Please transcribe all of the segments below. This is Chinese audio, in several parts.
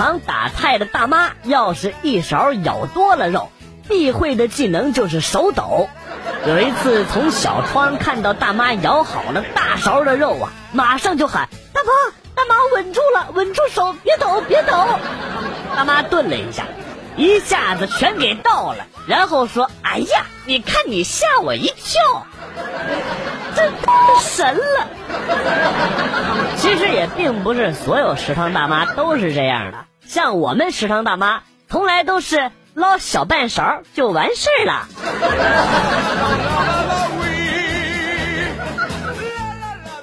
食堂打菜的大妈要是一勺舀多了肉，必会的技能就是手抖。有一次从小窗看到大妈舀好了大勺的肉啊，马上就喊：“大妈，大妈稳住了，稳住手，别抖，别抖。”大妈顿了一下，一下子全给倒了，然后说：“哎呀，你看你吓我一跳，这神了。”其实也并不是所有食堂大妈都是这样的，像我们食堂大妈，从来都是。捞小半勺就完事儿了。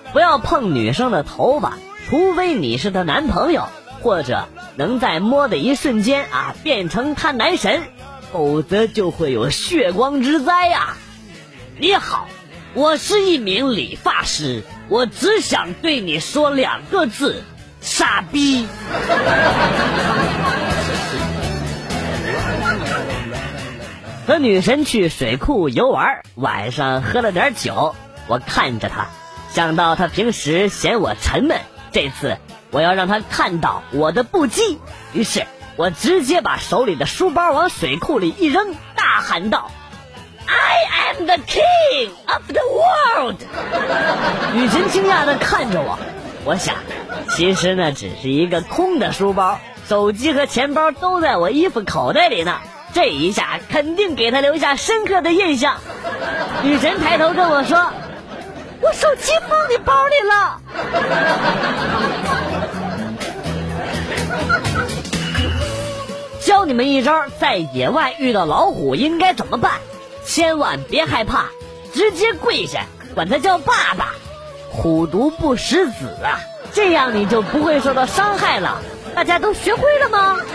不要碰女生的头发，除非你是她男朋友，或者能在摸的一瞬间啊变成她男神，否则就会有血光之灾呀。你好，我是一名理发师，我只想对你说两个字：傻逼。和女神去水库游玩，晚上喝了点酒。我看着她，想到她平时嫌我沉闷，这次我要让她看到我的不羁。于是我直接把手里的书包往水库里一扔，大喊道：“I am the king of the world！” 女神惊讶的看着我，我想，其实那只是一个空的书包，手机和钱包都在我衣服口袋里呢。这一下肯定给他留下深刻的印象。女神抬头跟我说：“我手机放你包里了。”教你们一招，在野外遇到老虎应该怎么办？千万别害怕，直接跪下，管他叫爸爸。虎毒不食子啊，这样你就不会受到伤害了。大家都学会了吗？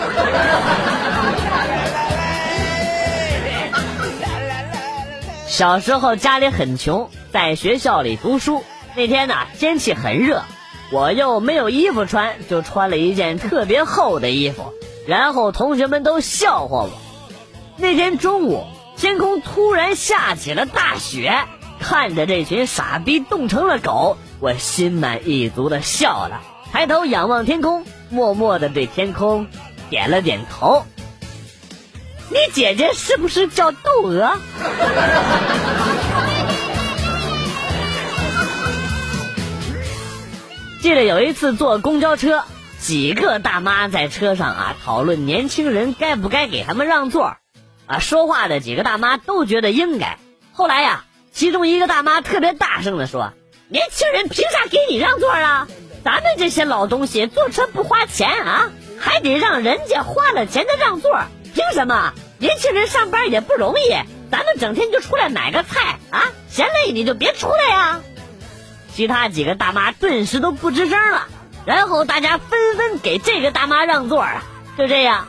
小时候家里很穷，在学校里读书。那天呢，天气很热，我又没有衣服穿，就穿了一件特别厚的衣服。然后同学们都笑话我。那天中午，天空突然下起了大雪，看着这群傻逼冻成了狗，我心满意足的笑了，抬头仰望天空，默默的对天空点了点头。你姐姐是不是叫窦娥？记得有一次坐公交车，几个大妈在车上啊讨论年轻人该不该给他们让座，啊说话的几个大妈都觉得应该。后来呀，其中一个大妈特别大声的说：“年轻人凭啥给你让座啊？咱们这些老东西坐车不花钱啊，还得让人家花了钱的让座。”凭什么？年轻人上班也不容易，咱们整天就出来买个菜啊，嫌累你就别出来呀。其他几个大妈顿时都不吱声了，然后大家纷纷给这个大妈让座啊。就这样，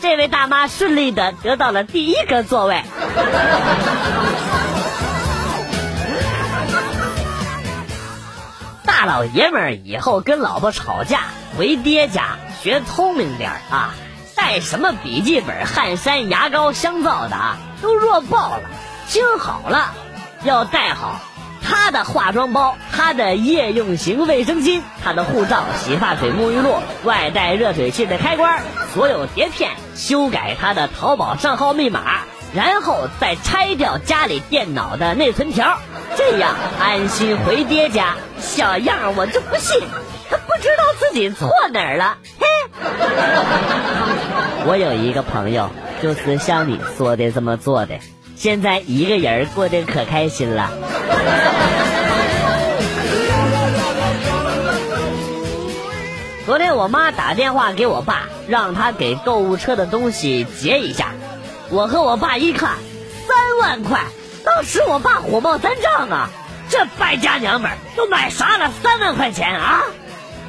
这位大妈顺利的得到了第一个座位。老爷们儿以后跟老婆吵架，回爹家学聪明点啊。带什么笔记本、汗衫、牙膏、香皂的啊，都弱爆了。听好了，要带好他的化妆包、他的夜用型卫生巾、他的护照、洗发水、沐浴露、外带热水器的开关、所有碟片，修改他的淘宝账号密码，然后再拆掉家里电脑的内存条，这样安心回爹家。小样，我就不信他不知道自己错哪儿了。嘿。我有一个朋友，就是像你说的这么做的，现在一个人过得可开心了。昨天我妈打电话给我爸，让他给购物车的东西结一下。我和我爸一看，三万块，当时我爸火冒三丈啊！这败家娘们都买啥了？三万块钱啊！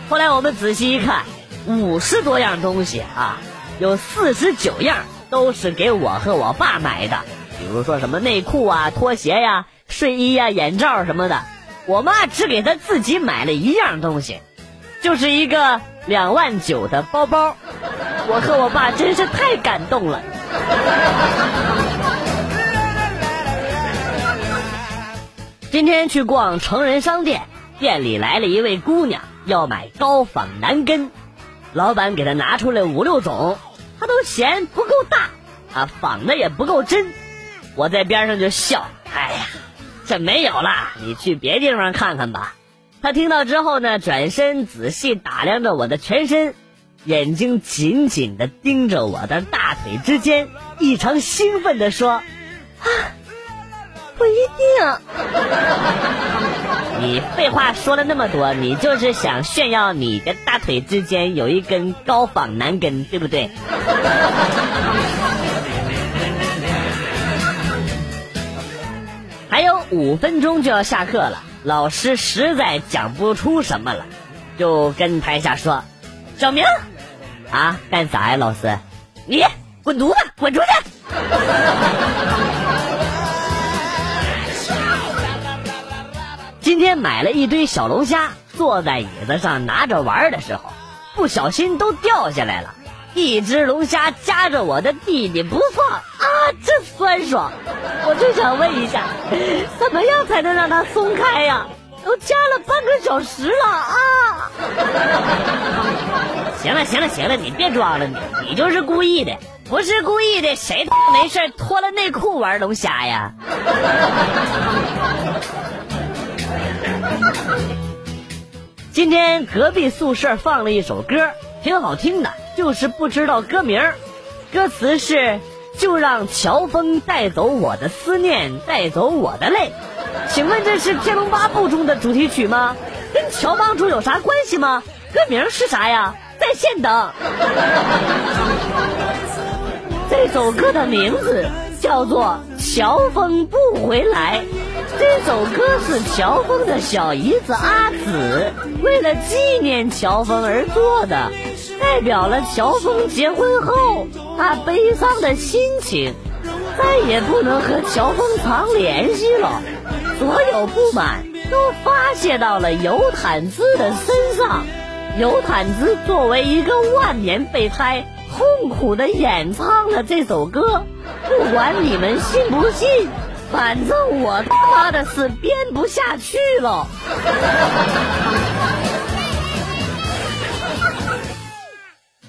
后来我们仔细一看。五十多样东西啊，有四十九样都是给我和我爸买的，比如说什么内裤啊、拖鞋呀、睡衣呀、眼罩什么的。我妈只给他自己买了一样东西，就是一个两万九的包包。我和我爸真是太感动了。今天去逛成人商店，店里来了一位姑娘，要买高仿男根。老板给她拿出来五六种，她都嫌不够大，啊，仿的也不够真。我在边上就笑，哎呀，这没有啦，你去别地方看看吧。他听到之后呢，转身仔细打量着我的全身，眼睛紧紧的盯着我的大腿之间，异常兴奋的说：“啊，不一定。”你废话说了那么多，你就是想炫耀你的大腿之间有一根高仿男根，对不对？还有五分钟就要下课了，老师实在讲不出什么了，就跟台下说：“小明，啊，干啥呀？老师，你滚犊子，滚出去！”今天买了一堆小龙虾，坐在椅子上拿着玩的时候，不小心都掉下来了。一只龙虾夹着我的弟弟不放啊，真酸爽！我就想问一下，怎么样才能让它松开呀？都夹了半个小时了啊！行了行了行了，你别装了，你你就是故意的，不是故意的，谁没事脱了内裤玩龙虾呀？今天隔壁宿舍放了一首歌，挺好听的，就是不知道歌名。歌词是“就让乔峰带走我的思念，带走我的泪”。请问这是《天龙八部》中的主题曲吗？跟乔帮主有啥关系吗？歌名是啥呀？在线等。这首歌的名字叫做《乔峰不回来》。这首歌是乔峰的小姨子阿紫为了纪念乔峰而做的，代表了乔峰结婚后他悲伤的心情，再也不能和乔峰常联系了，所有不满都发泄到了尤坦兹的身上。尤坦子作为一个万年备胎，痛苦的演唱了这首歌，不管你们信不信。反正我他妈的是编不下去了。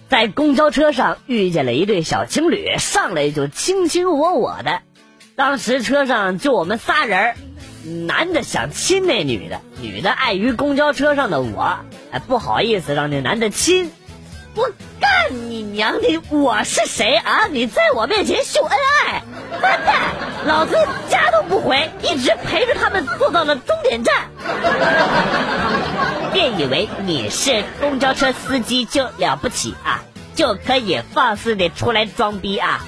在公交车上遇见了一对小情侣，上来就卿卿我我的。当时车上就我们仨人，男的想亲那女的，女的碍于公交车上的我，不好意思让那男的亲。我干你娘的！我是谁啊？你在我面前秀恩爱，笨蛋！老子家都不回，一直陪着他们坐到了终点站。别以为你是公交车司机就了不起啊，就可以放肆的出来装逼啊！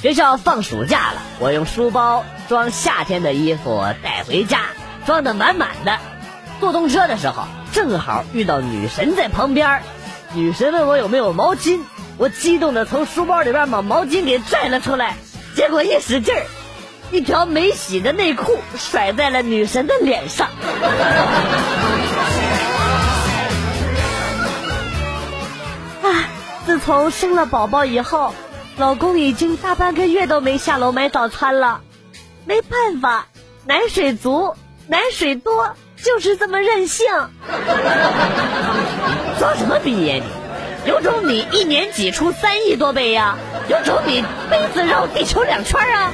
学校放暑假了，我用书包装夏天的衣服带回家。装的满满的，坐动车的时候正好遇到女神在旁边，女神问我有没有毛巾，我激动的从书包里边把毛巾给拽了出来，结果一使劲儿，一条没洗的内裤甩在了女神的脸上。啊，自从生了宝宝以后，老公已经大半个月都没下楼买早餐了，没办法，奶水足。奶水多就是这么任性，装什么逼呀你？有种你一年挤出三亿多杯呀？有种你杯子绕地球两圈啊？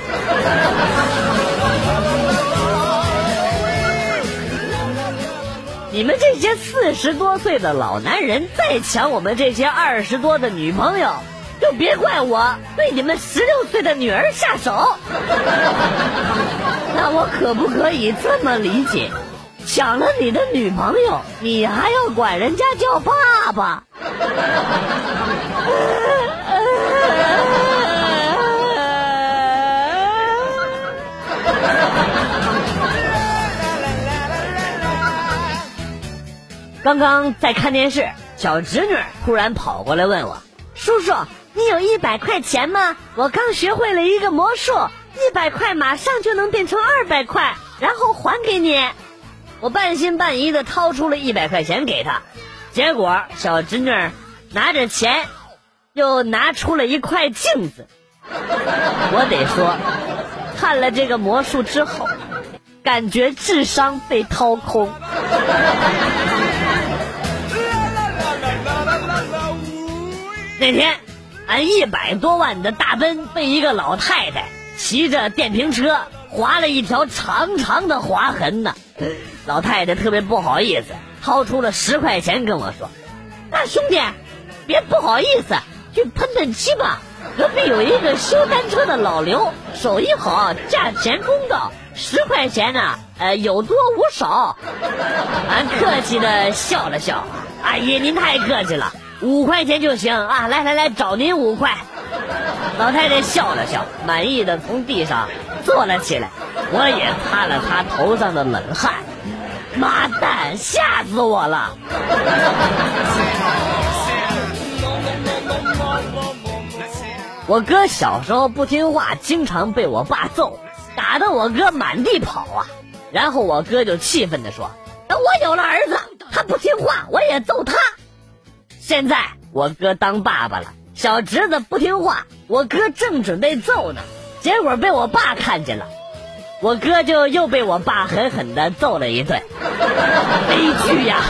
你们这些四十多岁的老男人再抢我们这些二十多的女朋友。就别怪我对你们十六岁的女儿下手。那我可不可以这么理解？抢了你的女朋友，你还要管人家叫爸爸？刚刚在看电视，小侄女突然跑过来问我：“叔叔。”你有一百块钱吗？我刚学会了一个魔术，一百块马上就能变成二百块，然后还给你。我半信半疑的掏出了一百块钱给他，结果小侄女拿着钱，又拿出了一块镜子。我得说，看了这个魔术之后，感觉智商被掏空。那天，俺一百多万的大奔被一个老太太骑着电瓶车划了一条长长的划痕呢。老太太特别不好意思，掏出了十块钱跟我说：“大兄弟，别不好意思，去喷喷漆吧。隔壁有一个修单车的老刘，手艺好，价钱公道，十块钱呢，呃，有多无少。”俺客气的笑了笑：“阿姨，您太客气了。”五块钱就行啊！来来来，找您五块。老太太笑了笑，满意的从地上坐了起来。我也擦了擦头上的冷汗。妈蛋，吓死我了！我哥小时候不听话，经常被我爸揍，打得我哥满地跑啊。然后我哥就气愤地说：“等我有了儿子，他不听话，我也揍他。”现在我哥当爸爸了，小侄子不听话，我哥正准备揍呢，结果被我爸看见了，我哥就又被我爸狠狠的揍了一顿，悲剧呀！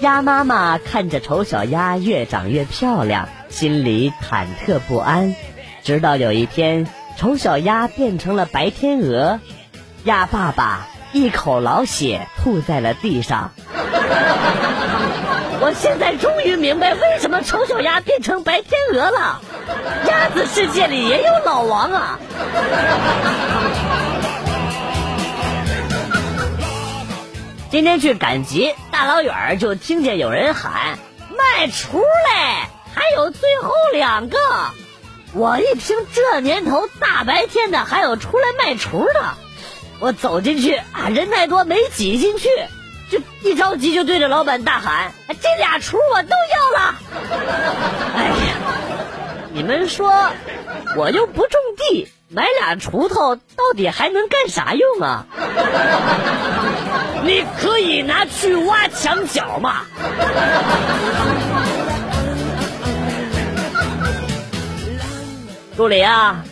鸭妈妈看着丑小鸭越长越漂亮，心里忐忑不安，直到有一天，丑小鸭变成了白天鹅，鸭爸爸。一口老血吐在了地上。我现在终于明白为什么丑小鸭变成白天鹅了。鸭子世界里也有老王啊！今天去赶集，大老远就听见有人喊卖雏嘞，还有最后两个。我一听这年头大白天的还有出来卖雏的。我走进去啊，人太多没挤进去，就一着急就对着老板大喊：“这俩雏我都要了！”哎呀，你们说，我又不种地，买俩锄头到底还能干啥用啊？你可以拿去挖墙角嘛。助理啊，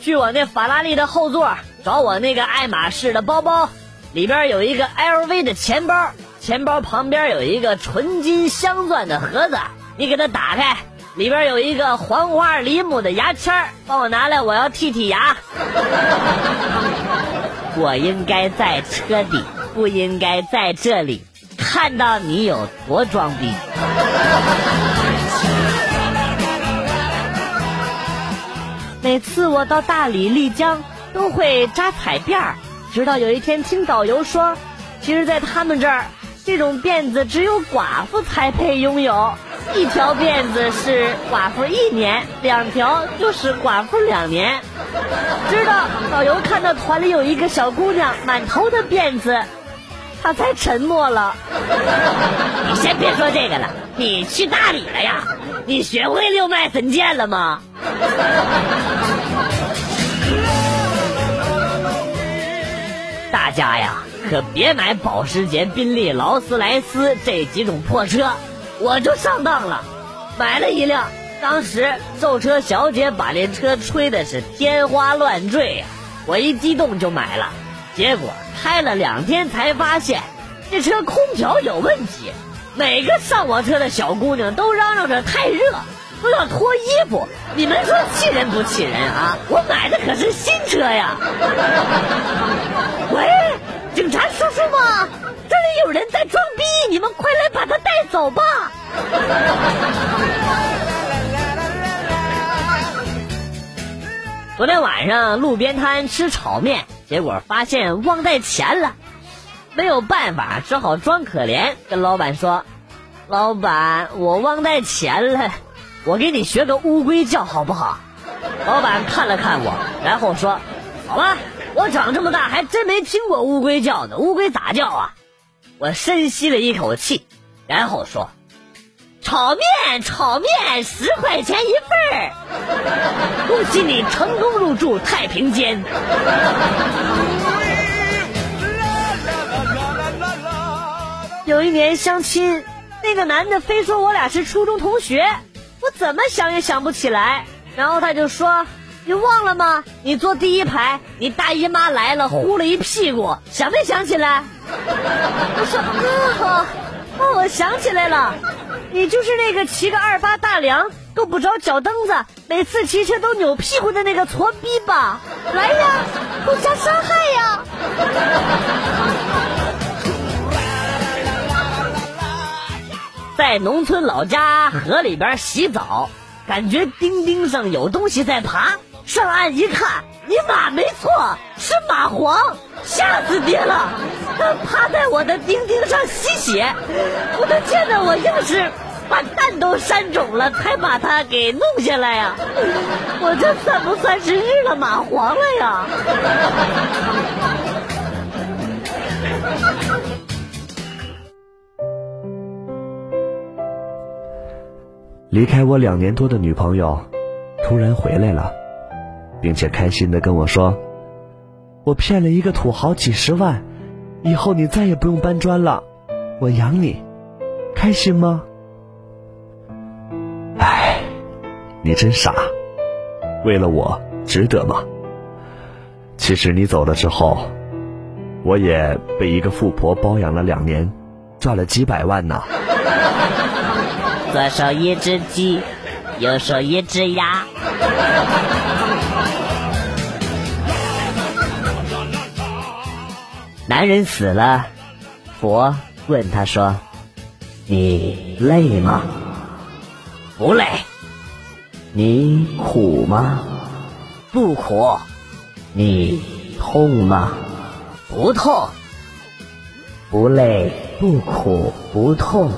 去我那法拉利的后座。找我那个爱马仕的包包，里边有一个 LV 的钱包，钱包旁边有一个纯金镶钻的盒子，你给它打开，里边有一个黄花梨木的牙签帮我拿来，我要剔剔牙。我应该在车底，不应该在这里看到你有多装逼。每次我到大理、丽江。都会扎彩辫儿，直到有一天听导游说，其实，在他们这儿，这种辫子只有寡妇才配拥有，一条辫子是寡妇一年，两条就是寡妇两年。直到导游看到团里有一个小姑娘满头的辫子，他才沉默了。你先别说这个了，你去大理了呀？你学会六脉神剑了吗？家呀，可别买保时捷、宾利、劳斯莱斯这几种破车，我就上当了，买了一辆。当时售车小姐把这车吹的是天花乱坠呀，我一激动就买了。结果开了两天才发现，这车空调有问题。每个上我车的小姑娘都嚷嚷着太热，都要脱衣服。你们说气人不气人啊？我买的可是新车呀！喂，警察叔叔吗？这里有人在装逼，你们快来把他带走吧！昨天晚上路边摊吃炒面，结果发现忘带钱了，没有办法，只好装可怜，跟老板说：“老板，我忘带钱了，我给你学个乌龟叫好不好？”老板看了看我，然后说：“好吧。”我长这么大还真没听过乌龟叫呢，乌龟咋叫啊？我深吸了一口气，然后说：“炒面，炒面，十块钱一份儿，恭喜你成功入住太平间。”有一年相亲，那个男的非说我俩是初中同学，我怎么想也想不起来，然后他就说。你忘了吗？你坐第一排，你大姨妈来了，呼了一屁股，想没想起来？我说啊，哦，我想起来了，你就是那个骑个二八大梁够不着脚蹬子，每次骑车都扭屁股的那个矬逼吧？来呀，互相伤害呀！在农村老家河里边洗澡，感觉钉钉上有东西在爬，上岸一看，你妈没错，是蚂蟥，吓死爹了！它趴在我的钉钉上吸血，我的天哪，我硬是把蛋都扇肿了，才把它给弄下来呀！我这算不算是日了蚂蟥了呀？离开我两年多的女朋友，突然回来了，并且开心的跟我说：“我骗了一个土豪几十万，以后你再也不用搬砖了，我养你，开心吗？”哎，你真傻，为了我值得吗？其实你走了之后，我也被一个富婆包养了两年，赚了几百万呢。左手一只鸡，右手一只鸭。男人死了，佛问他说：“你累吗？”“不累。”“你苦吗？”“不苦。”“你痛吗？”“不痛。”“不累不苦不痛。”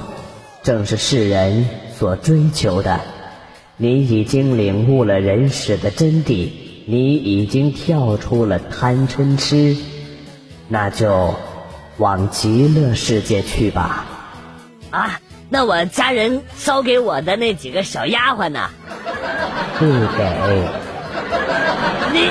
正是世人所追求的。你已经领悟了人世的真谛，你已经跳出了贪嗔痴，那就往极乐世界去吧。啊，那我家人烧给我的那几个小丫鬟呢？不给。你，你，